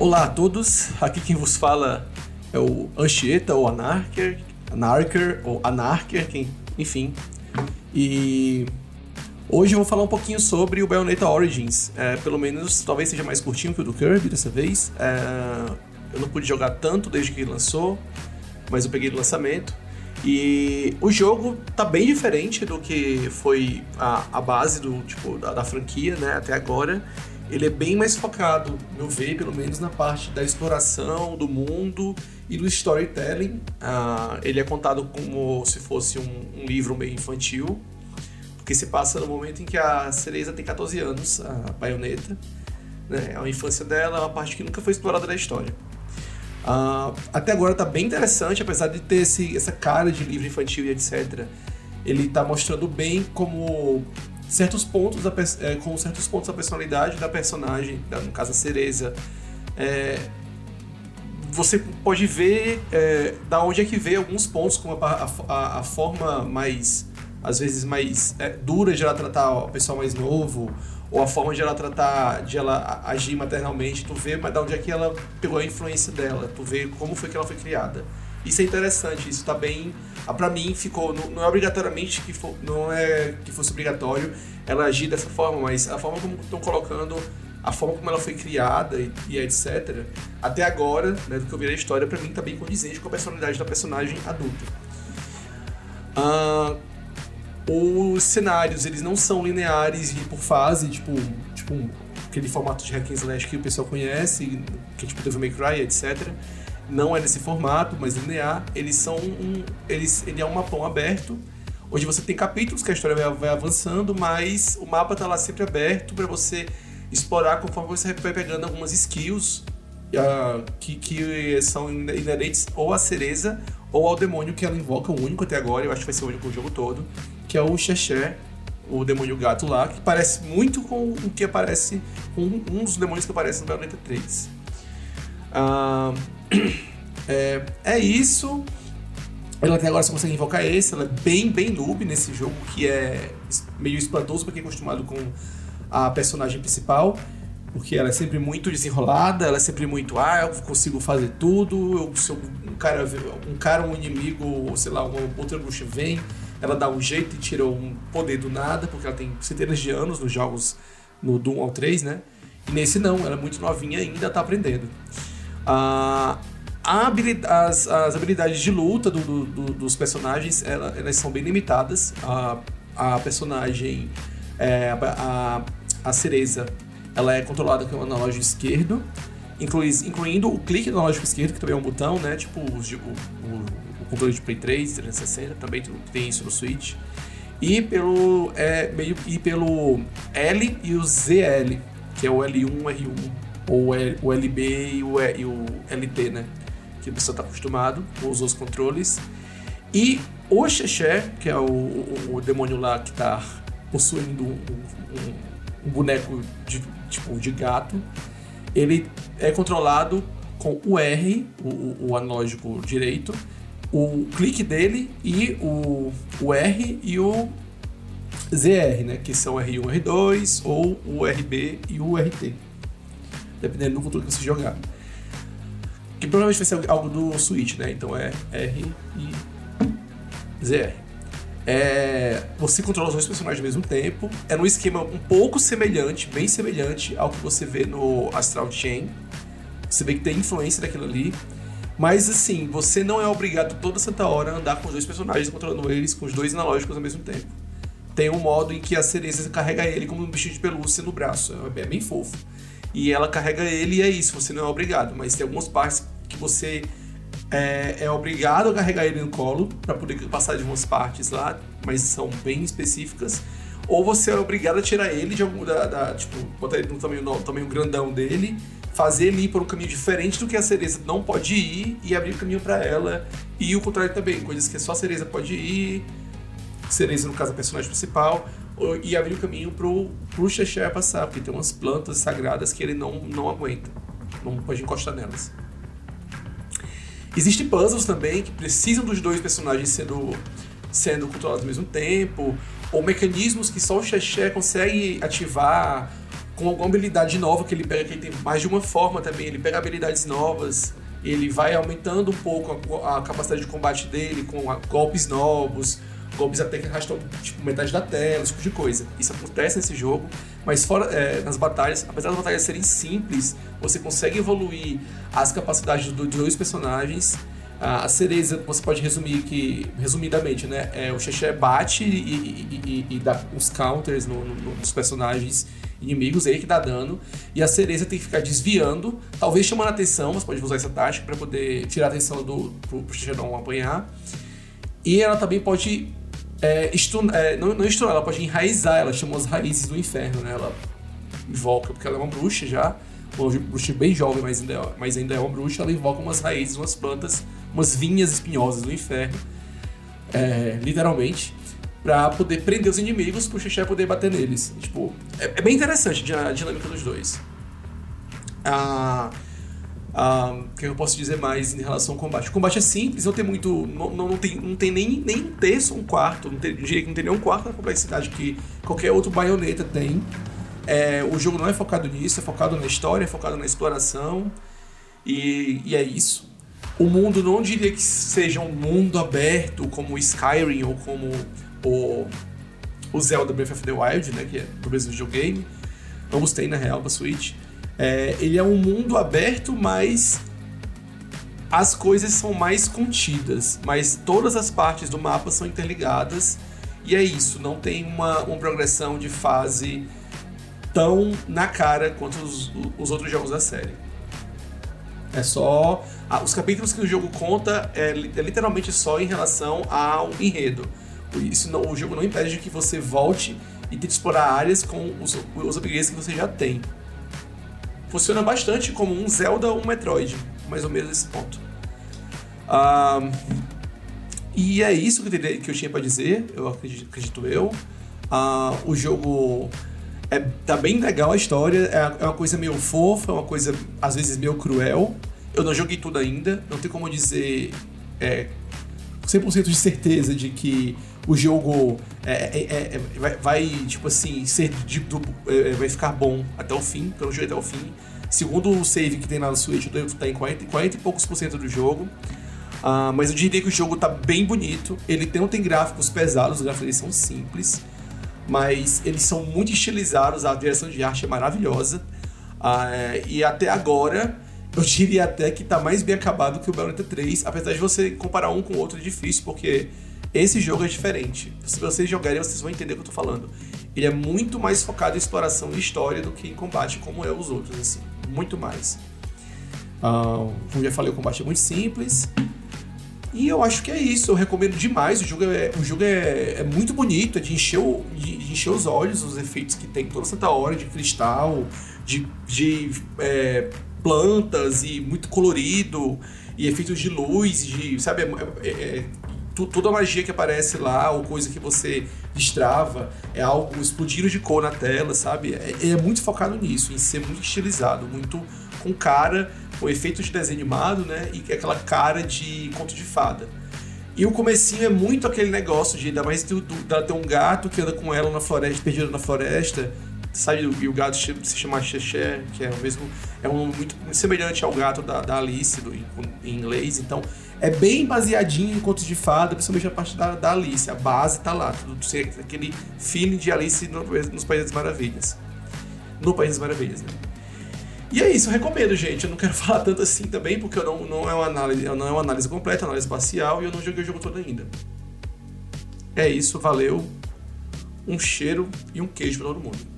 Olá a todos, aqui quem vos fala é o Anchieta ou Anarker, Anarker ou Anarker, quem, enfim. E hoje eu vou falar um pouquinho sobre o Bayonetta Origins. É, pelo menos, talvez seja mais curtinho que o do Kirby dessa vez. É, eu não pude jogar tanto desde que ele lançou, mas eu peguei do lançamento. E o jogo tá bem diferente do que foi a, a base do tipo da, da franquia, né, até agora ele é bem mais focado, meu ver, pelo menos na parte da exploração do mundo e do storytelling. Uh, ele é contado como se fosse um, um, livro meio infantil, porque se passa no momento em que a Cereza tem 14 anos, a baioneta. Né? A infância dela é uma parte que nunca foi explorada na história. Uh, até agora está bem interessante, apesar de ter esse, essa cara de livro infantil e etc. Ele está mostrando bem como certos pontos da, é, com certos pontos da personalidade da personagem, no caso a Cereza. É, você pode ver é, da onde é que vê alguns pontos, como a, a, a forma mais, às vezes, mais é, dura de ela tratar o pessoal mais novo, ou a forma de ela tratar, de ela agir maternalmente, tu vê mas da onde é que ela pegou a influência dela, tu vê como foi que ela foi criada. Isso é interessante, isso tá bem. Ah, para mim ficou. Não, não, é obrigatoriamente que for, não é que fosse obrigatório ela agir dessa forma, mas a forma como estão colocando, a forma como ela foi criada e, e etc. Até agora, né, do que eu vi na história, para mim tá bem condizente com a personalidade da personagem adulta. Ah, os cenários, eles não são lineares e por fase, tipo, tipo aquele formato de hack and slash que o pessoal conhece, que é tipo Devil May Cry, etc não é nesse formato, mas linear. Eles são um, eles, ele é um mapão aberto, onde você tem capítulos que a história vai, vai avançando, mas o mapa está lá sempre aberto para você explorar conforme você vai pegando algumas skills uh, que, que são inerentes ou à cereza ou ao demônio que ela invoca, o único até agora, eu acho que vai ser o único no jogo todo, que é o Xexé, o demônio gato lá, que parece muito com o que aparece, com um dos demônios que aparece no Bayonetta 3. Uh, é, é isso. Ela até agora só consegue invocar esse, ela é bem, bem noob nesse jogo, que é meio espantoso para quem é acostumado com a personagem principal, porque ela é sempre muito desenrolada, ela é sempre muito, ah, eu consigo fazer tudo, eu, se um cara, um cara, um inimigo, ou sei lá, uma outra bruxa vem, ela dá um jeito e tira um poder do nada, porque ela tem centenas de anos nos jogos no Doom ao 3, né? E nesse não, ela é muito novinha ainda, tá aprendendo. Habilidade, as, as, habilidades de luta do, do, do, dos personagens ela, elas são bem limitadas. A, a personagem, é, a, a Cereza, ela é controlada com o analógico esquerdo, inclui, incluindo o clique do analógico esquerdo, que também é um botão, né? Tipo o, o, o controle de Play 3, 360, também tem isso no Switch. E pelo, é, meio, e pelo L e o ZL, que é o L1, R1 ou o LB e o, e o LT, né? Que pessoa está acostumado com os outros controles. E o Xexé, que é o, o, o demônio lá que está possuindo um, um, um, boneco de, tipo, de gato, ele é controlado com o R, o, o analógico direito, o clique dele e o, o R e o ZR, né? Que são R1, R2 ou o RB e o RT dependendo do controle que você jogar. Que provavelmente vai ser algo do Switch, né? Então é R e ZR. É, você controla os dois personagens ao mesmo tempo. É num esquema um pouco semelhante, bem semelhante ao que você vê no Astral Chain. Você vê que tem influência daquilo ali. Mas assim, você não é obrigado toda santa hora a andar com os dois personagens, controlando eles com os dois analógicos ao mesmo tempo. Tem um modo em que a Cereza carrega ele como um bichinho de pelúcia no braço. É bem fofo e ela carrega ele e é isso, você não é obrigado. Mas tem algumas partes que você é, é obrigado a carregar ele no colo para poder passar de umas partes lá, mas são bem específicas. Ou você é obrigado a tirar ele de algum. Da, da, tipo, botar ele no tamanho, no tamanho grandão dele, fazer ele ir por um caminho diferente do que a cereza não pode ir e abrir caminho para ela. E o contrário também, coisas que só a cereza pode ir, cereza no caso a personagem principal, e abrir o caminho pro, pro Xexé passar, porque tem umas plantas sagradas que ele não, não aguenta, não pode encostar nelas. Existem puzzles também que precisam dos dois personagens sendo, sendo controlados ao mesmo tempo, ou mecanismos que só o Xexé consegue ativar, com alguma habilidade nova que ele pega, que ele tem mais de uma forma também, ele pega habilidades novas, ele vai aumentando um pouco a, a capacidade de combate dele com a, golpes novos, golpes até que arrastam tipo, metade da tela, esse tipo de coisa. Isso acontece nesse jogo, mas fora é, nas batalhas, apesar das batalhas serem simples, você consegue evoluir as capacidades dos dois personagens. A cereza, você pode resumir que, resumidamente, né? É, o Xexé bate e, e, e, e, dá uns counters no, no, nos personagens inimigos, ele que dá dano. E a cereza tem que ficar desviando, talvez chamando a atenção, você pode usar essa tática para poder tirar a atenção do, pro Xexé não apanhar. E ela também pode é, é, não, não stunar, ela pode enraizar, ela chama as raízes do inferno, né? Ela invoca, porque ela é uma bruxa já, uma bruxa bem jovem, mas ainda, é, mas ainda é uma bruxa, ela invoca umas raízes, umas plantas, umas vinhas espinhosas do inferno, é, literalmente, para poder prender os inimigos, pro Xexé poder bater neles. Tipo, é, é, bem interessante a dinâmica dos dois. Ah, o que eu posso dizer mais em relação ao combate? O combate é simples, não tem muito. Não, não, tem, não tem nem, nem um terço, um quarto. Não tem, diria que não tem nem um quarto da complexidade que qualquer outro baioneta tem. É, o jogo não é focado nisso, é focado na história, é focado na exploração. E, e é isso. O mundo não diria que seja um mundo aberto como o Skyrim ou como o, o Zelda Breath of the Wild, né, que é pro mesmo videogame. Ambos tem na real pra Switch. É, ele é um mundo aberto, mas as coisas são mais contidas, mas todas as partes do mapa são interligadas e é isso, não tem uma, uma progressão de fase tão na cara quanto os, os outros jogos da série. É só. os capítulos que o jogo conta é, é, literalmente só em relação ao enredo. Isso não, o jogo não impede que você volte e tente explorar áreas com os, os upgrades que você já tem funciona bastante como um Zelda ou um Metroid, mais ou menos nesse ponto. E é isso que eu, que eu tinha para dizer, eu acredito, acredito eu. O jogo é, tá bem legal a história, é, é uma coisa meio fofa, é uma coisa às vezes meio cruel. Eu não joguei tudo ainda, não tem como dizer é, 100% de certeza de que o jogo é, é, é, é, vai, vai, tipo assim, ser de, do, é, vai ficar bom até o fim, pelo jeito até o fim. Segundo o save que tem lá no Switch, eu devo estar em 40, 40 e poucos por cento do jogo. Uh, mas eu diria que o jogo tá bem bonito. Ele não tem gráficos pesados, os gráficos são simples. Mas eles são muito estilizados, a direção de arte é maravilhosa. Uh, e até agora, eu diria até que tá mais bem acabado que o Bayonetta 3. Apesar de você comparar um com o outro, é difícil, porque esse jogo é diferente. Se vocês jogarem, vocês vão entender o que eu tô falando. Ele é muito mais focado em exploração e história do que em combate, como é os outros, assim. Muito mais. Como já falei, o combate é muito simples. E eu acho que é isso, eu recomendo demais. O jogo é, o jogo é, é muito bonito, é de encher, o, de, de, encher os olhos, os efeitos que tem toda santa hora de cristal, de, de é, plantas e muito colorido, e efeitos de luz, de, sabe, é, é, é toda a magia que aparece lá, ou coisa que você destrava, é algo explodindo de cor na tela, sabe? É, é muito focado nisso, em ser muito estilizado, muito com cara, com efeito de desenho animado, né? E aquela cara de conto de fada. E o comecinho é muito aquele negócio de ainda mais dela ter um gato que anda com ela na floresta, perdido na floresta, sabe? E o gato se chama Xexé, que é o mesmo. É um muito, muito semelhante ao gato da, da Alice do, em, em inglês. Então, é bem baseadinho em contos de fada, principalmente a parte da, da Alice. A base tá lá, tudo, aquele feeling de Alice no, nos Países das Maravilhas. No País das Maravilhas, né? E é isso, eu recomendo, gente. Eu não quero falar tanto assim também, porque eu não, não, é, uma análise, não é uma análise completa, é uma análise parcial, e eu não joguei o jogo todo ainda. É isso, valeu. Um cheiro e um queijo pra todo mundo.